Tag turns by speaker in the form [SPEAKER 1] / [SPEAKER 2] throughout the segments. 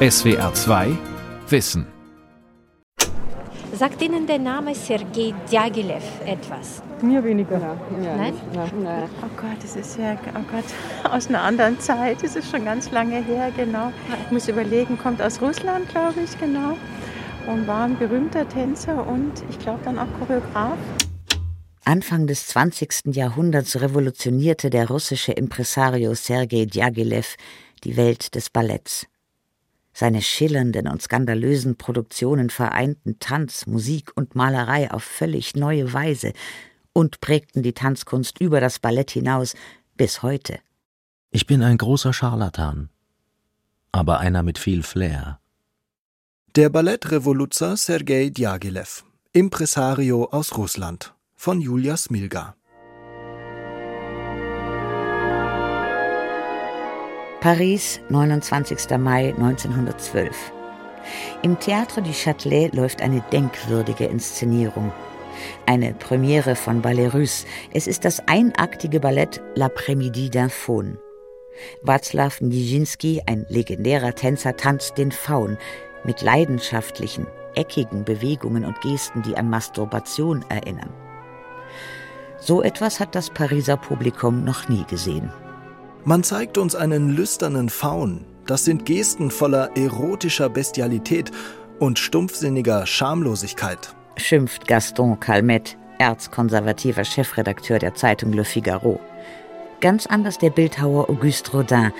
[SPEAKER 1] SWR 2 Wissen.
[SPEAKER 2] Sagt Ihnen der Name Sergei Diaghilev etwas?
[SPEAKER 3] Mir weniger.
[SPEAKER 2] Nein?
[SPEAKER 3] Nein.
[SPEAKER 4] Oh Gott, das ist ja oh Gott, aus einer anderen Zeit. Das ist schon ganz lange her, genau. Ich muss überlegen, kommt aus Russland, glaube ich, genau. Und war ein berühmter Tänzer und ich glaube dann auch Choreograf.
[SPEAKER 5] Anfang des 20. Jahrhunderts revolutionierte der russische Impresario Sergei Diaghilev die Welt des Balletts. Seine schillernden und skandalösen Produktionen vereinten Tanz, Musik und Malerei auf völlig neue Weise und prägten die Tanzkunst über das Ballett hinaus bis heute.
[SPEAKER 6] Ich bin ein großer Scharlatan, aber einer mit viel Flair.
[SPEAKER 7] Der Ballettrevoluzer Sergei Diaghilev, Impresario aus Russland, von Julia Smilga.
[SPEAKER 5] Paris, 29. Mai 1912. Im Théâtre du Châtelet läuft eine denkwürdige Inszenierung. Eine Premiere von Ballet Russe. Es ist das einaktige Ballett L'après-midi d'un Faun. Václav Nijinsky, ein legendärer Tänzer, tanzt den Faun mit leidenschaftlichen, eckigen Bewegungen und Gesten, die an Masturbation erinnern. So etwas hat das Pariser Publikum noch nie gesehen.
[SPEAKER 7] Man zeigt uns einen lüsternen Faun. Das sind Gesten voller erotischer Bestialität und stumpfsinniger Schamlosigkeit.
[SPEAKER 5] Schimpft Gaston Calmet, erzkonservativer Chefredakteur der Zeitung Le Figaro. Ganz anders der Bildhauer Auguste Rodin.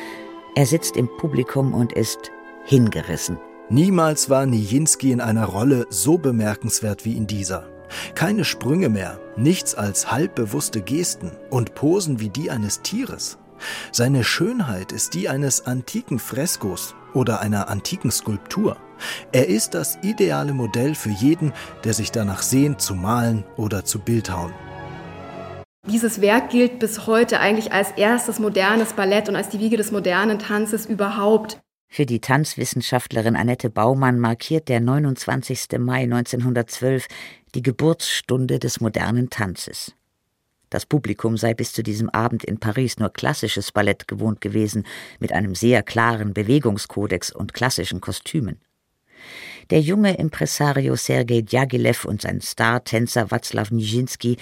[SPEAKER 5] Er sitzt im Publikum und ist hingerissen.
[SPEAKER 7] Niemals war Nijinsky in einer Rolle so bemerkenswert wie in dieser. Keine Sprünge mehr, nichts als halbbewusste Gesten und Posen wie die eines Tieres. Seine Schönheit ist die eines antiken Freskos oder einer antiken Skulptur. Er ist das ideale Modell für jeden, der sich danach sehnt, zu malen oder zu bildhauen.
[SPEAKER 8] Dieses Werk gilt bis heute eigentlich als erstes modernes Ballett und als die Wiege des modernen Tanzes überhaupt.
[SPEAKER 5] Für die Tanzwissenschaftlerin Annette Baumann markiert der 29. Mai 1912 die Geburtsstunde des modernen Tanzes. Das Publikum sei bis zu diesem Abend in Paris nur klassisches Ballett gewohnt gewesen, mit einem sehr klaren Bewegungskodex und klassischen Kostümen. Der junge Impresario Sergei Djagilev und sein Star-Tänzer Václav Nijinsky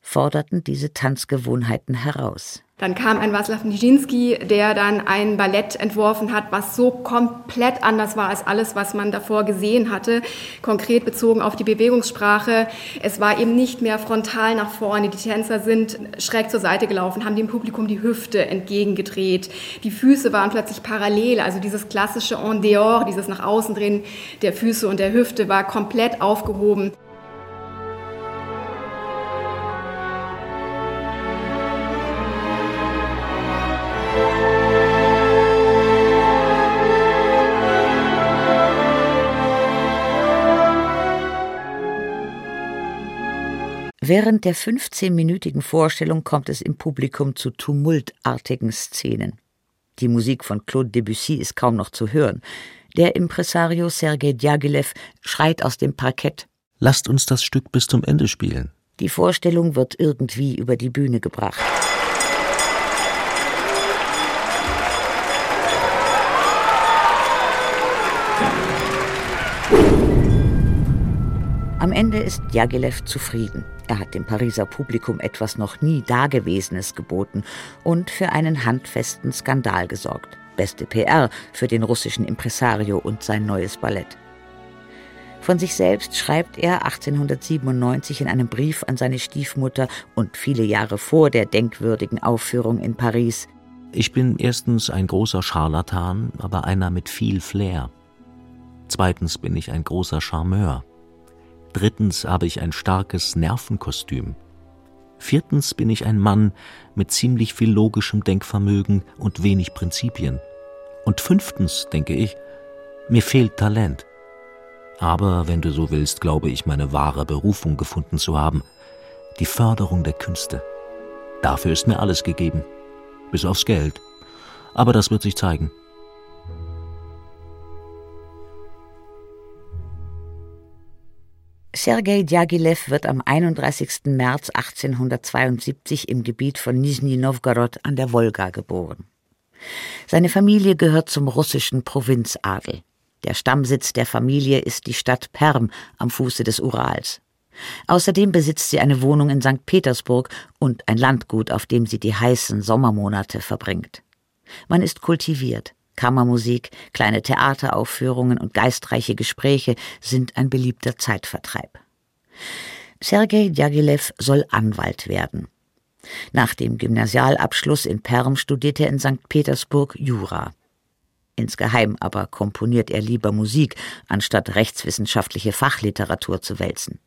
[SPEAKER 5] forderten diese Tanzgewohnheiten heraus.
[SPEAKER 8] Dann kam ein Václav Nijinsky, der dann ein Ballett entworfen hat, was so komplett anders war als alles, was man davor gesehen hatte. Konkret bezogen auf die Bewegungssprache. Es war eben nicht mehr frontal nach vorne. Die Tänzer sind schräg zur Seite gelaufen, haben dem Publikum die Hüfte entgegengedreht. Die Füße waren plötzlich parallel. Also dieses klassische en dehors, dieses nach außen drehen der Füße und der Hüfte war komplett aufgehoben.
[SPEAKER 5] Während der 15-minütigen Vorstellung kommt es im Publikum zu tumultartigen Szenen. Die Musik von Claude Debussy ist kaum noch zu hören. Der Impresario Sergei Djagilev schreit aus dem Parkett.
[SPEAKER 6] Lasst uns das Stück bis zum Ende spielen.
[SPEAKER 5] Die Vorstellung wird irgendwie über die Bühne gebracht. Ist Djagilev zufrieden. Er hat dem Pariser Publikum etwas noch nie Dagewesenes geboten und für einen handfesten Skandal gesorgt. Beste PR für den russischen Impresario und sein neues Ballett. Von sich selbst schreibt er 1897 in einem Brief an seine Stiefmutter und viele Jahre vor der denkwürdigen Aufführung in Paris.
[SPEAKER 6] Ich bin erstens ein großer Scharlatan, aber einer mit viel Flair. Zweitens bin ich ein großer Charmeur. Drittens habe ich ein starkes Nervenkostüm. Viertens bin ich ein Mann mit ziemlich viel logischem Denkvermögen und wenig Prinzipien. Und fünftens, denke ich, mir fehlt Talent. Aber wenn du so willst, glaube ich, meine wahre Berufung gefunden zu haben. Die Förderung der Künste. Dafür ist mir alles gegeben. Bis aufs Geld. Aber das wird sich zeigen.
[SPEAKER 5] Sergei Djagilev wird am 31. März 1872 im Gebiet von Nizhny Novgorod an der Wolga geboren. Seine Familie gehört zum russischen Provinzadel. Der Stammsitz der Familie ist die Stadt Perm am Fuße des Urals. Außerdem besitzt sie eine Wohnung in St. Petersburg und ein Landgut, auf dem sie die heißen Sommermonate verbringt. Man ist kultiviert. Kammermusik, kleine Theateraufführungen und geistreiche Gespräche sind ein beliebter Zeitvertreib. Sergei Djagilev soll Anwalt werden. Nach dem Gymnasialabschluss in Perm studiert er in St. Petersburg Jura. Insgeheim aber komponiert er lieber Musik, anstatt rechtswissenschaftliche Fachliteratur zu wälzen.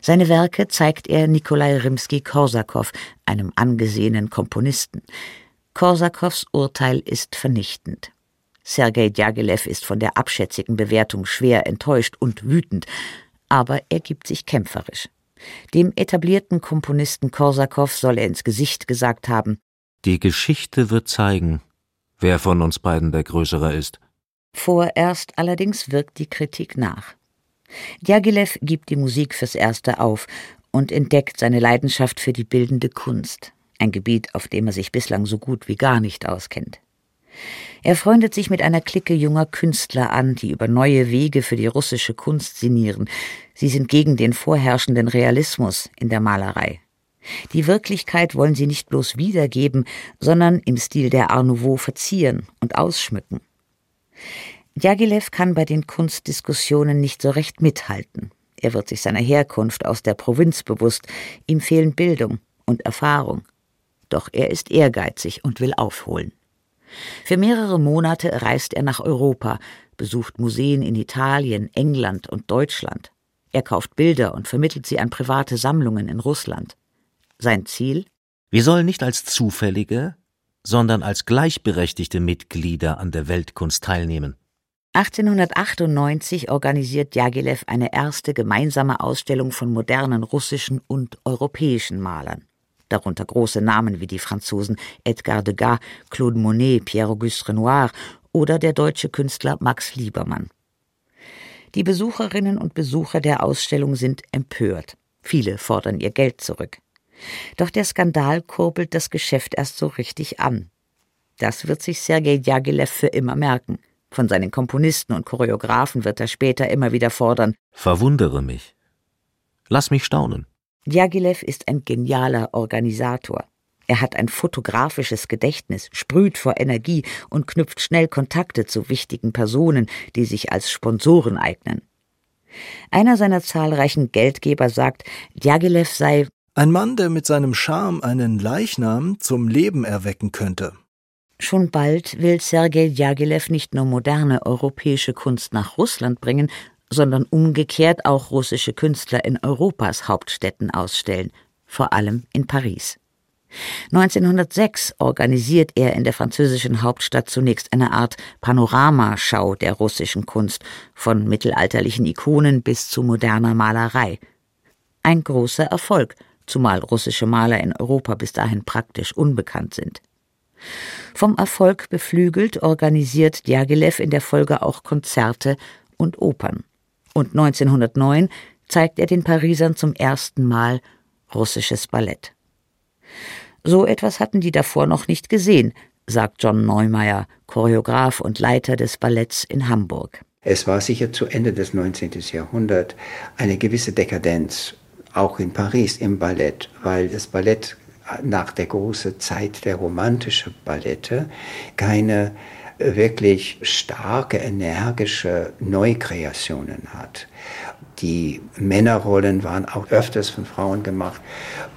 [SPEAKER 5] Seine Werke zeigt er Nikolai Rimski-Korsakow, einem angesehenen Komponisten. Korsakows Urteil ist vernichtend. Sergei Djagilev ist von der abschätzigen Bewertung schwer enttäuscht und wütend, aber er gibt sich kämpferisch. Dem etablierten Komponisten Korsakow soll er ins Gesicht gesagt haben:
[SPEAKER 6] Die Geschichte wird zeigen, wer von uns beiden der Größere ist.
[SPEAKER 5] Vorerst allerdings wirkt die Kritik nach. Djagilev gibt die Musik fürs Erste auf und entdeckt seine Leidenschaft für die bildende Kunst, ein Gebiet, auf dem er sich bislang so gut wie gar nicht auskennt. Er freundet sich mit einer Clique junger Künstler an, die über neue Wege für die russische Kunst sinnieren. Sie sind gegen den vorherrschenden Realismus in der Malerei. Die Wirklichkeit wollen sie nicht bloß wiedergeben, sondern im Stil der Art Nouveau verzieren und ausschmücken. Djagilev kann bei den Kunstdiskussionen nicht so recht mithalten. Er wird sich seiner Herkunft aus der Provinz bewusst, ihm fehlen Bildung und Erfahrung. Doch er ist ehrgeizig und will aufholen. Für mehrere Monate reist er nach Europa, besucht Museen in Italien, England und Deutschland. Er kauft Bilder und vermittelt sie an private Sammlungen in Russland. Sein Ziel?
[SPEAKER 6] Wir sollen nicht als Zufällige, sondern als gleichberechtigte Mitglieder an der Weltkunst teilnehmen.
[SPEAKER 5] 1898 organisiert Djagilev eine erste gemeinsame Ausstellung von modernen russischen und europäischen Malern darunter große Namen wie die Franzosen Edgar Degas, Claude Monet, Pierre-Auguste Renoir oder der deutsche Künstler Max Liebermann. Die Besucherinnen und Besucher der Ausstellung sind empört. Viele fordern ihr Geld zurück. Doch der Skandal kurbelt das Geschäft erst so richtig an. Das wird sich Sergei Djagilev für immer merken. Von seinen Komponisten und Choreografen wird er später immer wieder fordern.
[SPEAKER 6] Verwundere mich. Lass mich staunen.
[SPEAKER 5] Djagilev ist ein genialer Organisator. Er hat ein fotografisches Gedächtnis, sprüht vor Energie und knüpft schnell Kontakte zu wichtigen Personen, die sich als Sponsoren eignen. Einer seiner zahlreichen Geldgeber sagt, Djagilev sei
[SPEAKER 7] ein Mann, der mit seinem Charme einen Leichnam zum Leben erwecken könnte.
[SPEAKER 5] Schon bald will Sergei Djagilev nicht nur moderne europäische Kunst nach Russland bringen, sondern umgekehrt auch russische Künstler in Europas Hauptstädten ausstellen, vor allem in Paris. 1906 organisiert er in der französischen Hauptstadt zunächst eine Art Panoramaschau der russischen Kunst, von mittelalterlichen Ikonen bis zu moderner Malerei. Ein großer Erfolg, zumal russische Maler in Europa bis dahin praktisch unbekannt sind. Vom Erfolg beflügelt organisiert Djagilev in der Folge auch Konzerte und Opern und 1909 zeigt er den Parisern zum ersten Mal russisches Ballett. So etwas hatten die davor noch nicht gesehen, sagt John Neumeier, Choreograf und Leiter des Balletts in Hamburg.
[SPEAKER 3] Es war sicher zu Ende des 19. Jahrhunderts eine gewisse Dekadenz, auch in Paris im Ballett, weil das Ballett nach der großen Zeit der romantischen Ballette keine wirklich starke, energische Neukreationen hat. Die Männerrollen waren auch öfters von Frauen gemacht,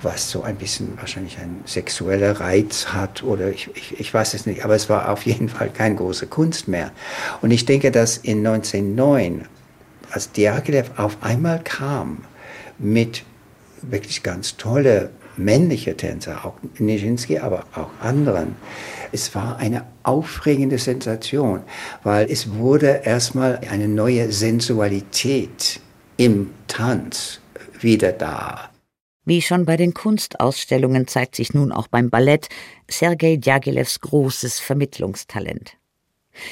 [SPEAKER 3] was so ein bisschen wahrscheinlich ein sexueller Reiz hat oder ich, ich, ich weiß es nicht, aber es war auf jeden Fall keine große Kunst mehr. Und ich denke, dass in 1909, als Diaghilev auf einmal kam mit wirklich ganz tolle männliche Tänzer, auch Nijinsky, aber auch anderen, es war eine aufregende Sensation, weil es wurde erstmal eine neue Sensualität im Tanz wieder da.
[SPEAKER 5] Wie schon bei den Kunstausstellungen zeigt sich nun auch beim Ballett Sergei Djagilevs großes Vermittlungstalent.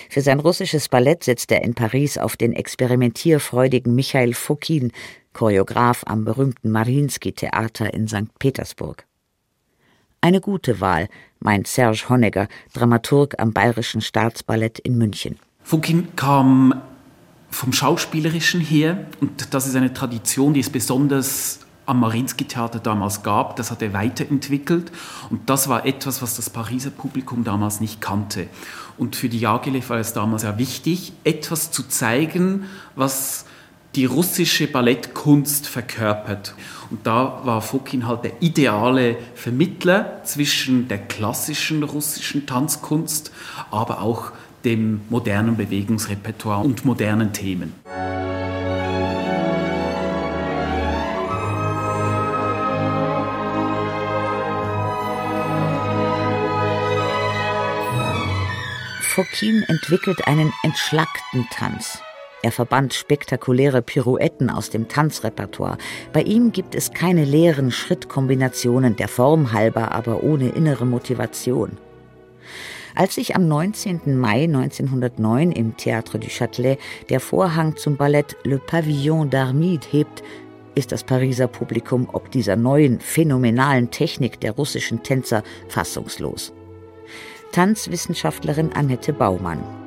[SPEAKER 5] Für sein russisches Ballett setzt er in Paris auf den experimentierfreudigen Michael Fokin, Choreograf am berühmten Mariinsky-Theater in St. Petersburg. Eine gute Wahl, meint Serge Honegger, Dramaturg am Bayerischen Staatsballett in München.
[SPEAKER 9] Fokin kam vom Schauspielerischen her und das ist eine Tradition, die es besonders am Marinsky-Theater damals gab. Das hat er weiterentwickelt und das war etwas, was das Pariser Publikum damals nicht kannte. Und für die Jagilev war es damals ja wichtig, etwas zu zeigen, was die russische Ballettkunst verkörpert. Und da war Fokin halt der ideale Vermittler zwischen der klassischen russischen Tanzkunst, aber auch dem modernen Bewegungsrepertoire und modernen Themen.
[SPEAKER 5] Fokin entwickelt einen entschlackten Tanz. Er verband spektakuläre Pirouetten aus dem Tanzrepertoire. Bei ihm gibt es keine leeren Schrittkombinationen der Form halber, aber ohne innere Motivation. Als sich am 19. Mai 1909 im Théâtre du Châtelet der Vorhang zum Ballett Le Pavillon d'Armide hebt, ist das Pariser Publikum ob dieser neuen, phänomenalen Technik der russischen Tänzer fassungslos. Tanzwissenschaftlerin Annette Baumann.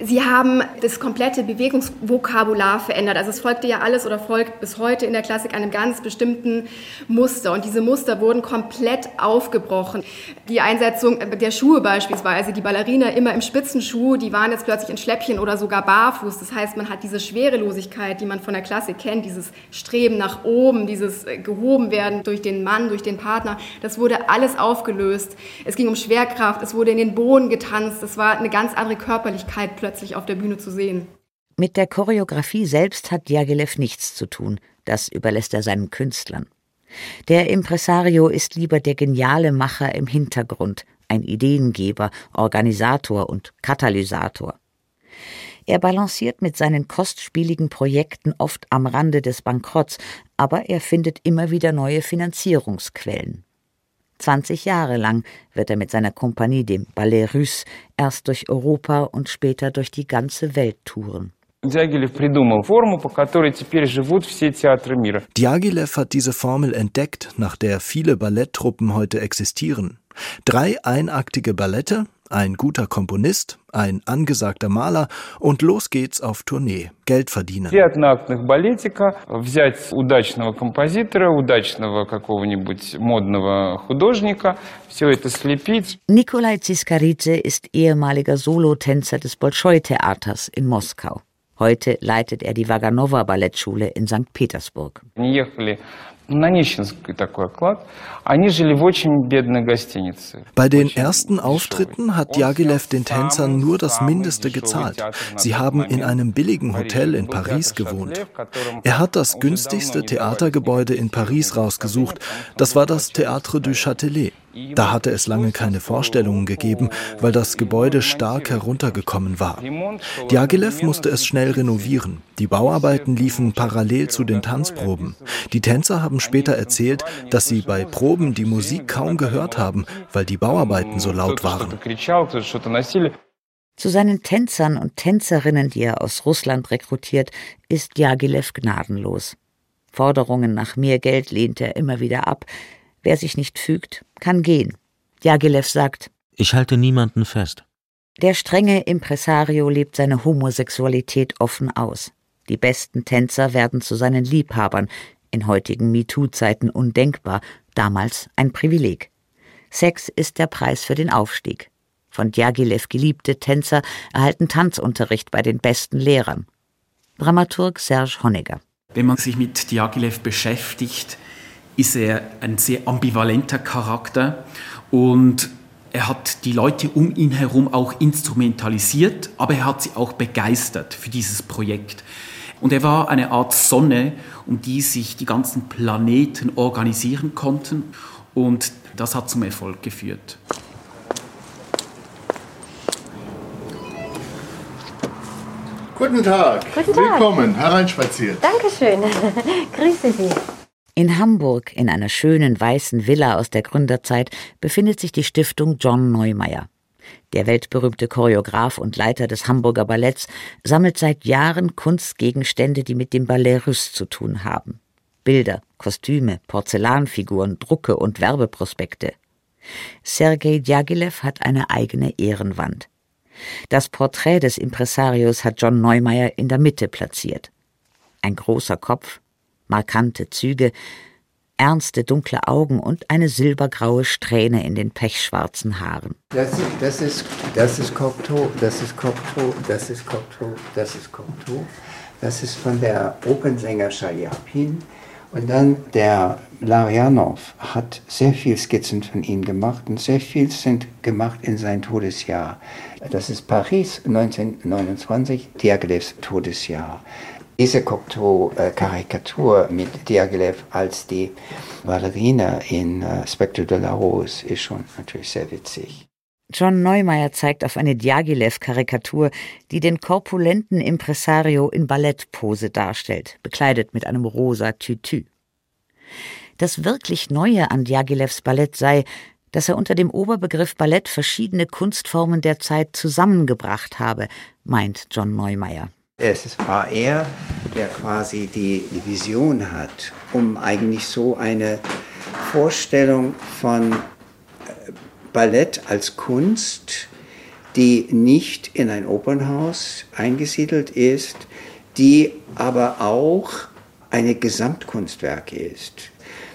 [SPEAKER 8] Sie haben das komplette Bewegungsvokabular verändert. Also es folgte ja alles oder folgt bis heute in der Klassik einem ganz bestimmten Muster. Und diese Muster wurden komplett aufgebrochen. Die Einsetzung der Schuhe beispielsweise, die Ballerina immer im Spitzenschuh, die waren jetzt plötzlich in Schläppchen oder sogar barfuß. Das heißt, man hat diese Schwerelosigkeit, die man von der Klassik kennt, dieses Streben nach oben, dieses gehoben werden durch den Mann, durch den Partner. Das wurde alles aufgelöst. Es ging um Schwerkraft, es wurde in den Boden getanzt. Das war eine ganz andere Körperlichkeit plötzlich auf der Bühne zu sehen.
[SPEAKER 5] Mit der Choreografie selbst hat Diaghilev nichts zu tun, das überlässt er seinen Künstlern. Der Impresario ist lieber der geniale Macher im Hintergrund, ein Ideengeber, Organisator und Katalysator. Er balanciert mit seinen kostspieligen Projekten oft am Rande des Bankrotts, aber er findet immer wieder neue Finanzierungsquellen. 20 Jahre lang wird er mit seiner Kompanie, dem Ballet Russe, erst durch Europa und später durch die ganze Welt touren.
[SPEAKER 7] Diaghilev hat diese Formel entdeckt, nach der viele Balletttruppen heute existieren. Drei einaktige Ballette, ein guter Komponist, ein angesagter Maler und los geht's auf Tournee, Geld verdienen. балетика, взять удачного композитора, удачного какого-нибудь модного художника, все это слепить.
[SPEAKER 5] Nikolai Ziskaridze ist ehemaliger Solotänzer des Bolschoi-Theaters in Moskau. Heute leitet er die Waganova Ballettschule in St. Petersburg.
[SPEAKER 7] Bei den ersten Auftritten hat Jagilev den Tänzern nur das Mindeste gezahlt. Sie haben in einem billigen Hotel in Paris gewohnt. Er hat das günstigste Theatergebäude in Paris rausgesucht. Das war das Théâtre du Châtelet. Da hatte es lange keine Vorstellungen gegeben, weil das Gebäude stark heruntergekommen war. Diaghilev musste es schnell renovieren. Die Bauarbeiten liefen parallel zu den Tanzproben. Die Tänzer haben später erzählt, dass sie bei Proben die Musik kaum gehört haben, weil die Bauarbeiten so laut waren.
[SPEAKER 5] Zu seinen Tänzern und Tänzerinnen, die er aus Russland rekrutiert, ist Diaghilev gnadenlos. Forderungen nach mehr Geld lehnt er immer wieder ab. Wer sich nicht fügt, kann gehen. Jagilev sagt,
[SPEAKER 6] ich halte niemanden fest.
[SPEAKER 5] Der strenge Impresario lebt seine Homosexualität offen aus. Die besten Tänzer werden zu seinen Liebhabern, in heutigen MeToo-Zeiten undenkbar, damals ein Privileg. Sex ist der Preis für den Aufstieg. Von Djagilev geliebte Tänzer erhalten Tanzunterricht bei den besten Lehrern. Dramaturg Serge Honegger.
[SPEAKER 9] Wenn man sich mit Djagilev beschäftigt, ist er ein sehr ambivalenter Charakter und er hat die Leute um ihn herum auch instrumentalisiert, aber er hat sie auch begeistert für dieses Projekt. Und er war eine Art Sonne, um die sich die ganzen Planeten organisieren konnten und das hat zum Erfolg geführt.
[SPEAKER 10] Guten Tag.
[SPEAKER 2] Guten Tag.
[SPEAKER 10] Willkommen, hereinspaziert.
[SPEAKER 2] Dankeschön. Grüße Sie.
[SPEAKER 5] In Hamburg, in einer schönen weißen Villa aus der Gründerzeit, befindet sich die Stiftung John Neumeier. Der weltberühmte Choreograf und Leiter des Hamburger Balletts sammelt seit Jahren Kunstgegenstände, die mit dem Ballet Russe zu tun haben. Bilder, Kostüme, Porzellanfiguren, Drucke und Werbeprospekte. Sergei Djagilev hat eine eigene Ehrenwand. Das Porträt des Impresarios hat John Neumeier in der Mitte platziert. Ein großer Kopf, markante Züge, ernste dunkle Augen und eine silbergraue Strähne in den pechschwarzen Haaren.
[SPEAKER 3] Das, das ist das ist Cocteau, das ist Cocteau, das ist Cocteau, das ist Cocteau. Das ist von der Opernsänger Schalyapin. Und dann der Larionov hat sehr viel Skizzen von ihm gemacht und sehr viel sind gemacht in sein Todesjahr. Das ist Paris 1929, Diaghilevs Todesjahr. Diese Cocteau-Karikatur mit Diaghilev als die Ballerina in äh, Spectre de la Rose ist schon natürlich sehr witzig.
[SPEAKER 5] John Neumeier zeigt auf eine Diaghilev-Karikatur, die den korpulenten Impresario in Ballettpose darstellt, bekleidet mit einem rosa Tütü. Das wirklich Neue an Diaghilevs Ballett sei, dass er unter dem Oberbegriff Ballett verschiedene Kunstformen der Zeit zusammengebracht habe, meint John Neumeier.
[SPEAKER 3] Es war er, der quasi die Vision hat, um eigentlich so eine Vorstellung von äh, Ballett als Kunst, die nicht in ein Opernhaus eingesiedelt ist, die aber auch eine Gesamtkunstwerk ist.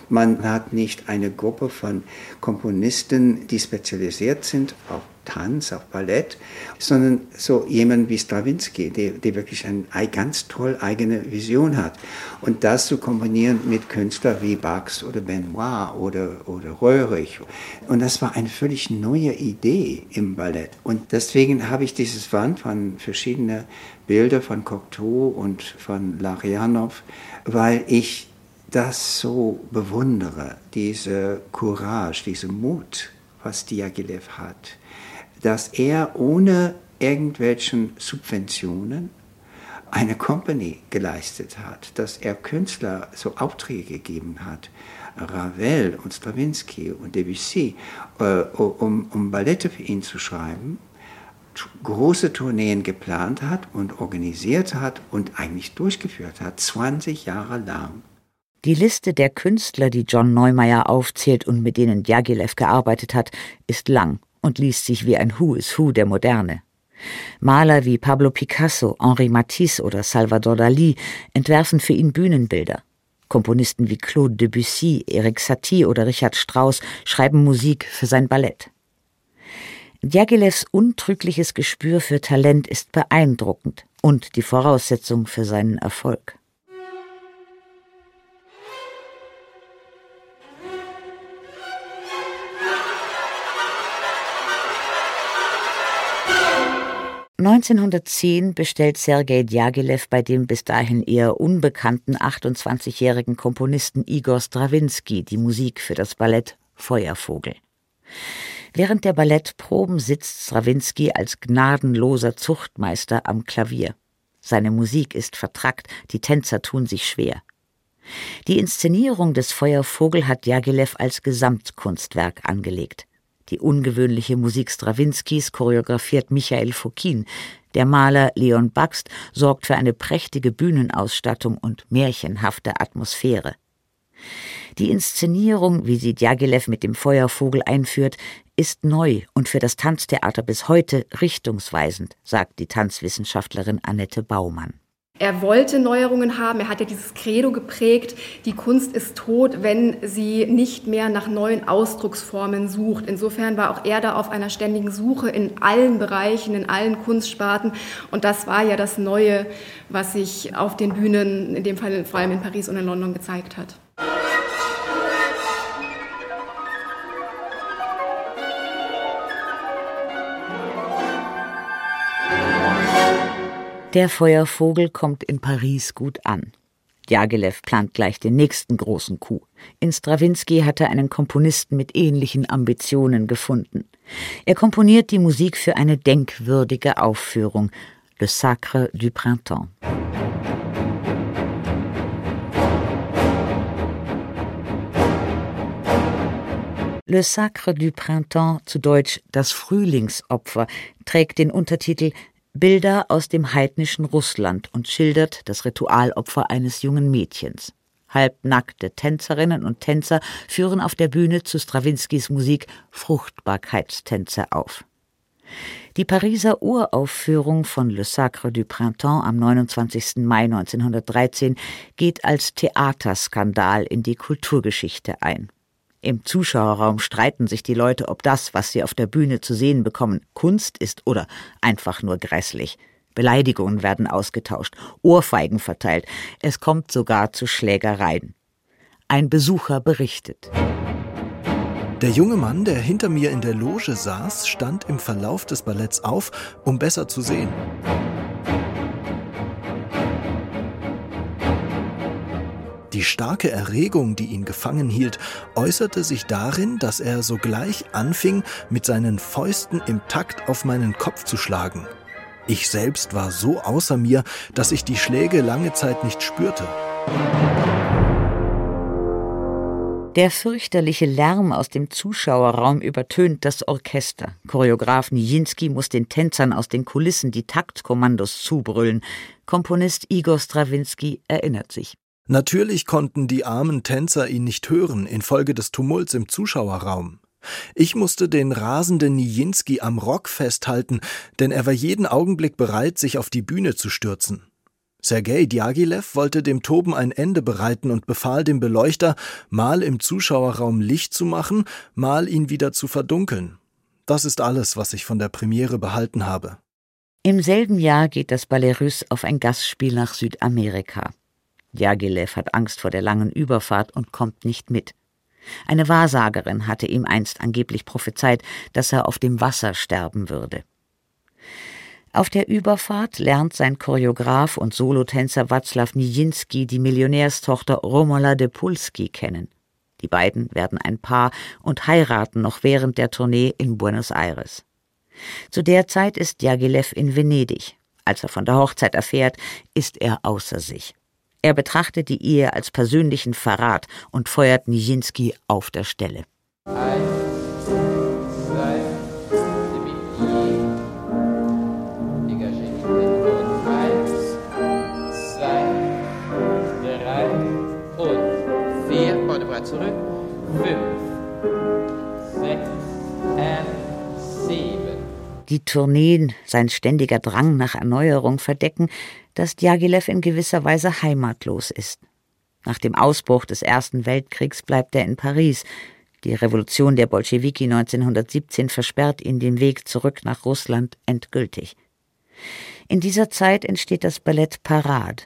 [SPEAKER 3] Man hat nicht eine Gruppe von Komponisten, die spezialisiert sind auf Tanz, auf Ballett, sondern so jemand wie Stravinsky, der, der wirklich eine ganz toll eigene Vision hat. Und das zu kombinieren mit Künstlern wie Bax oder Benoit oder, oder Röhrig. Und das war eine völlig neue Idee im Ballett. Und deswegen habe ich dieses Band von verschiedenen Bildern von Cocteau und von Larianov, weil ich das so bewundere, diese Courage, diesen Mut, was Diaghilev hat dass er ohne irgendwelchen Subventionen eine Company geleistet hat, dass er Künstler so Aufträge gegeben hat, Ravel und Stravinsky und Debussy, äh, um, um Ballette für ihn zu schreiben, große Tourneen geplant hat und organisiert hat und eigentlich durchgeführt hat, 20 Jahre lang.
[SPEAKER 5] Die Liste der Künstler, die John Neumeier aufzählt und mit denen Diaghilev gearbeitet hat, ist lang und liest sich wie ein Who is Who der Moderne. Maler wie Pablo Picasso, Henri Matisse oder Salvador Dali entwerfen für ihn Bühnenbilder. Komponisten wie Claude Debussy, Eric Satie oder Richard Strauss schreiben Musik für sein Ballett. Djagilevs untrügliches Gespür für Talent ist beeindruckend und die Voraussetzung für seinen Erfolg. 1910 bestellt Sergei Djagilev bei dem bis dahin eher unbekannten 28-jährigen Komponisten Igor Strawinski die Musik für das Ballett Feuervogel. Während der Ballettproben sitzt Strawinski als gnadenloser Zuchtmeister am Klavier. Seine Musik ist vertrackt, die Tänzer tun sich schwer. Die Inszenierung des Feuervogel hat Djagilev als Gesamtkunstwerk angelegt. Die ungewöhnliche Musik Strawinskys choreografiert Michael Fokin. Der Maler Leon Baxt sorgt für eine prächtige Bühnenausstattung und märchenhafte Atmosphäre. Die Inszenierung, wie sie Djagilev mit dem Feuervogel einführt, ist neu und für das Tanztheater bis heute richtungsweisend, sagt die Tanzwissenschaftlerin Annette Baumann.
[SPEAKER 8] Er wollte Neuerungen haben. Er hat ja dieses Credo geprägt, die Kunst ist tot, wenn sie nicht mehr nach neuen Ausdrucksformen sucht. Insofern war auch er da auf einer ständigen Suche in allen Bereichen, in allen Kunstsparten. Und das war ja das Neue, was sich auf den Bühnen, in dem Fall vor allem in Paris und in London gezeigt hat.
[SPEAKER 5] Der Feuervogel kommt in Paris gut an. Diaghilev plant gleich den nächsten großen Coup. In Strawinski hat er einen Komponisten mit ähnlichen Ambitionen gefunden. Er komponiert die Musik für eine denkwürdige Aufführung, Le Sacre du Printemps. Le Sacre du Printemps, zu Deutsch das Frühlingsopfer, trägt den Untertitel Bilder aus dem heidnischen Russland und schildert das Ritualopfer eines jungen Mädchens. Halbnackte Tänzerinnen und Tänzer führen auf der Bühne zu Strawinskys Musik Fruchtbarkeitstänze auf. Die Pariser Uraufführung von Le Sacre du Printemps am 29. Mai 1913 geht als Theaterskandal in die Kulturgeschichte ein. Im Zuschauerraum streiten sich die Leute, ob das, was sie auf der Bühne zu sehen bekommen, Kunst ist oder einfach nur grässlich. Beleidigungen werden ausgetauscht, Ohrfeigen verteilt, es kommt sogar zu Schlägereien. Ein Besucher berichtet.
[SPEAKER 7] Der junge Mann, der hinter mir in der Loge saß, stand im Verlauf des Balletts auf, um besser zu sehen. Die starke Erregung, die ihn gefangen hielt, äußerte sich darin, dass er sogleich anfing, mit seinen Fäusten im Takt auf meinen Kopf zu schlagen. Ich selbst war so außer mir, dass ich die Schläge lange Zeit nicht spürte.
[SPEAKER 5] Der fürchterliche Lärm aus dem Zuschauerraum übertönt das Orchester. Choreograf Nijinsky muss den Tänzern aus den Kulissen die Taktkommandos zubrüllen. Komponist Igor Strawinski erinnert sich.
[SPEAKER 7] Natürlich konnten die armen Tänzer ihn nicht hören infolge des Tumults im Zuschauerraum. Ich musste den rasenden Nijinsky am Rock festhalten, denn er war jeden Augenblick bereit, sich auf die Bühne zu stürzen. Sergei Diaghilev wollte dem Toben ein Ende bereiten und befahl dem Beleuchter, mal im Zuschauerraum Licht zu machen, mal ihn wieder zu verdunkeln. Das ist alles, was ich von der Premiere behalten habe.
[SPEAKER 5] Im selben Jahr geht das Ballet Russe auf ein Gastspiel nach Südamerika. Diaghilev hat Angst vor der langen Überfahrt und kommt nicht mit. Eine Wahrsagerin hatte ihm einst angeblich prophezeit, dass er auf dem Wasser sterben würde. Auf der Überfahrt lernt sein Choreograf und Solotänzer Václav Nijinsky die Millionärstochter Romola de Pulski kennen. Die beiden werden ein Paar und heiraten noch während der Tournee in Buenos Aires. Zu der Zeit ist Diaghilev in Venedig. Als er von der Hochzeit erfährt, ist er außer sich. Er betrachtet die Ehe als persönlichen Verrat und feuert Nijinsky auf der Stelle.
[SPEAKER 11] zurück. Fünf, sechs und sieben.
[SPEAKER 5] Die Tourneen, sein ständiger Drang nach Erneuerung verdecken, dass Djagilev in gewisser Weise heimatlos ist. Nach dem Ausbruch des Ersten Weltkriegs bleibt er in Paris. Die Revolution der Bolschewiki 1917 versperrt ihn den Weg zurück nach Russland endgültig. In dieser Zeit entsteht das Ballett Parade,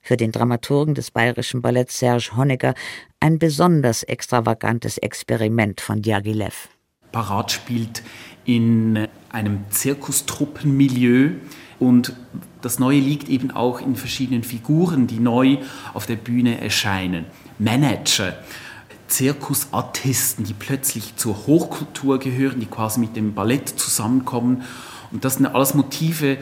[SPEAKER 5] für den Dramaturgen des bayerischen Balletts Serge Honegger ein besonders extravagantes Experiment von Diaghilev.
[SPEAKER 9] Parat spielt in einem Zirkustruppenmilieu und das Neue liegt eben auch in verschiedenen Figuren, die neu auf der Bühne erscheinen. Manager, Zirkusartisten, die plötzlich zur Hochkultur gehören, die quasi mit dem Ballett zusammenkommen. Und das sind alles Motive,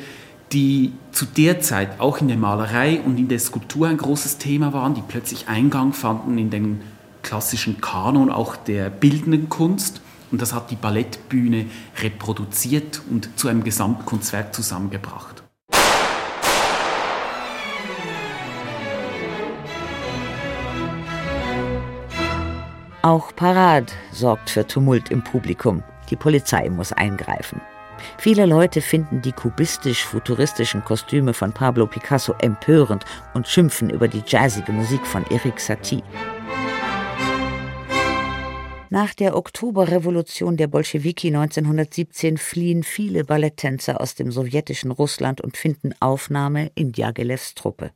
[SPEAKER 9] die zu der Zeit auch in der Malerei und in der Skulptur ein großes Thema waren, die plötzlich Eingang fanden in den klassischen Kanon auch der bildenden Kunst. Und das hat die Ballettbühne reproduziert und zu einem Gesamtkunstwerk zusammengebracht.
[SPEAKER 5] Auch Parade sorgt für Tumult im Publikum. Die Polizei muss eingreifen. Viele Leute finden die kubistisch-futuristischen Kostüme von Pablo Picasso empörend und schimpfen über die jazzige Musik von Eric Satie. Nach der Oktoberrevolution der Bolschewiki 1917 fliehen viele Balletttänzer aus dem sowjetischen Russland und finden Aufnahme in Djagilevs Truppe.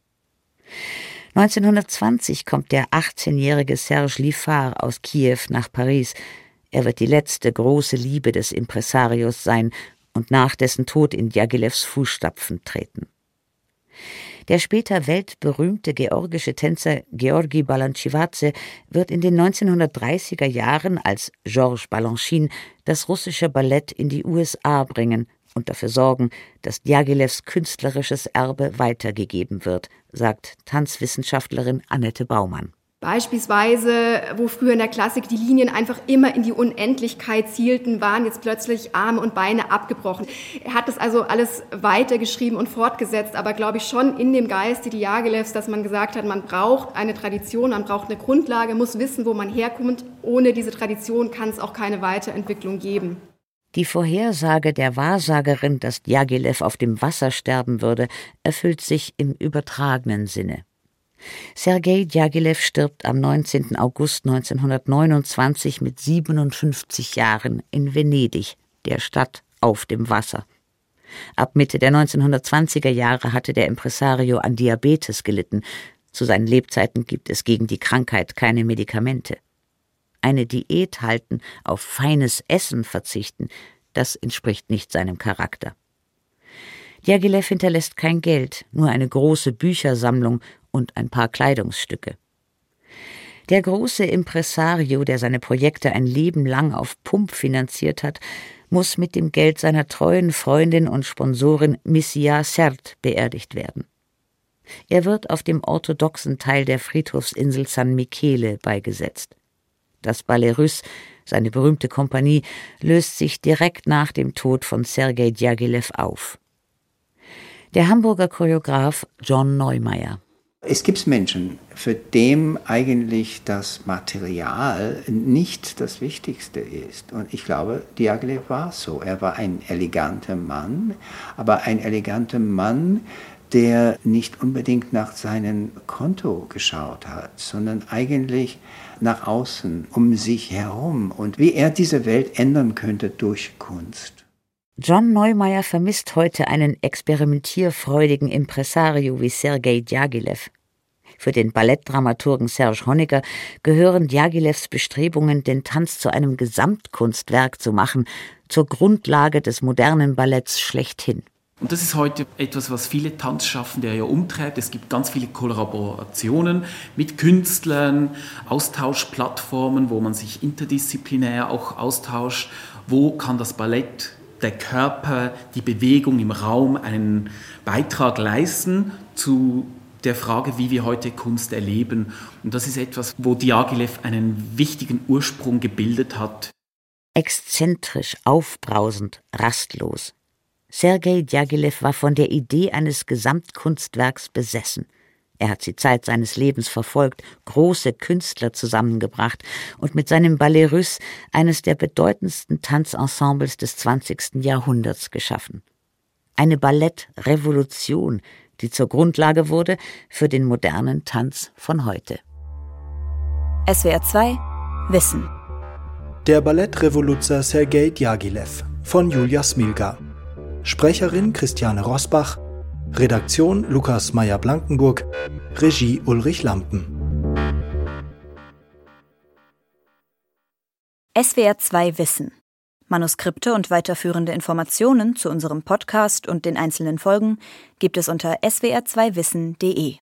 [SPEAKER 5] 1920 kommt der 18-jährige Serge Liffard aus Kiew nach Paris. Er wird die letzte große Liebe des Impresarios sein und nach dessen Tod in Djagilevs Fußstapfen treten. Der später weltberühmte georgische Tänzer Georgi Balanchivadze wird in den 1930er Jahren als Georges Balanchine das russische Ballett in die USA bringen und dafür sorgen, dass Djagilevs künstlerisches Erbe weitergegeben wird, sagt Tanzwissenschaftlerin Annette Baumann.
[SPEAKER 8] Beispielsweise, wo früher in der Klassik die Linien einfach immer in die Unendlichkeit zielten, waren jetzt plötzlich Arme und Beine abgebrochen. Er hat das also alles weitergeschrieben und fortgesetzt, aber glaube ich schon in dem Geiste Diaghilevs, dass man gesagt hat, man braucht eine Tradition, man braucht eine Grundlage, muss wissen, wo man herkommt. Ohne diese Tradition kann es auch keine Weiterentwicklung geben.
[SPEAKER 5] Die Vorhersage der Wahrsagerin, dass Djagilev auf dem Wasser sterben würde, erfüllt sich im übertragenen Sinne. Sergei Djagilev stirbt am 19. August 1929 mit 57 Jahren in Venedig, der Stadt auf dem Wasser. Ab Mitte der 1920er Jahre hatte der Impresario an Diabetes gelitten. Zu seinen Lebzeiten gibt es gegen die Krankheit keine Medikamente. Eine Diät halten, auf feines Essen verzichten, das entspricht nicht seinem Charakter. Diaghilev hinterlässt kein Geld, nur eine große Büchersammlung und ein paar Kleidungsstücke. Der große Impresario, der seine Projekte ein Leben lang auf Pump finanziert hat, muss mit dem Geld seiner treuen Freundin und Sponsorin Missia Sert beerdigt werden. Er wird auf dem orthodoxen Teil der Friedhofsinsel San Michele beigesetzt. Das Ballet Russe, seine berühmte Kompanie, löst sich direkt nach dem Tod von Sergei Djagilev auf. Der Hamburger Choreograf John Neumeier
[SPEAKER 3] es gibt Menschen, für dem eigentlich das Material nicht das Wichtigste ist. Und ich glaube, Diaghilev war so. Er war ein eleganter Mann, aber ein eleganter Mann, der nicht unbedingt nach seinem Konto geschaut hat, sondern eigentlich nach außen, um sich herum und wie er diese Welt ändern könnte durch Kunst.
[SPEAKER 5] John Neumeier vermisst heute einen experimentierfreudigen Impresario wie Sergei Djagilev. Für den Ballettdramaturgen Serge Honecker gehören Djagilevs Bestrebungen, den Tanz zu einem Gesamtkunstwerk zu machen, zur Grundlage des modernen Balletts schlechthin.
[SPEAKER 9] Und das ist heute etwas, was viele Tanzschaffende ja umtreibt. Es gibt ganz viele Kollaborationen mit Künstlern, Austauschplattformen, wo man sich interdisziplinär auch austauscht. Wo kann das Ballett der Körper, die Bewegung im Raum einen Beitrag leisten zu der Frage, wie wir heute Kunst erleben. Und das ist etwas, wo Diaghilev einen wichtigen Ursprung gebildet hat.
[SPEAKER 5] Exzentrisch, aufbrausend, rastlos. Sergei Djagilev war von der Idee eines Gesamtkunstwerks besessen. Er hat die Zeit seines Lebens verfolgt, große Künstler zusammengebracht und mit seinem Ballet Russe eines der bedeutendsten Tanzensembles des 20. Jahrhunderts geschaffen. Eine Ballettrevolution, die zur Grundlage wurde für den modernen Tanz von heute.
[SPEAKER 12] SWR 2 Wissen
[SPEAKER 7] Der Ballettrevoluzer Sergei Djagilev von Julia Smilga. Sprecherin Christiane Rosbach. Redaktion Lukas Meyer-Blankenburg. Regie Ulrich Lampen.
[SPEAKER 12] SWR 2 Wissen. Manuskripte und weiterführende Informationen zu unserem Podcast und den einzelnen Folgen gibt es unter swr2wissen.de.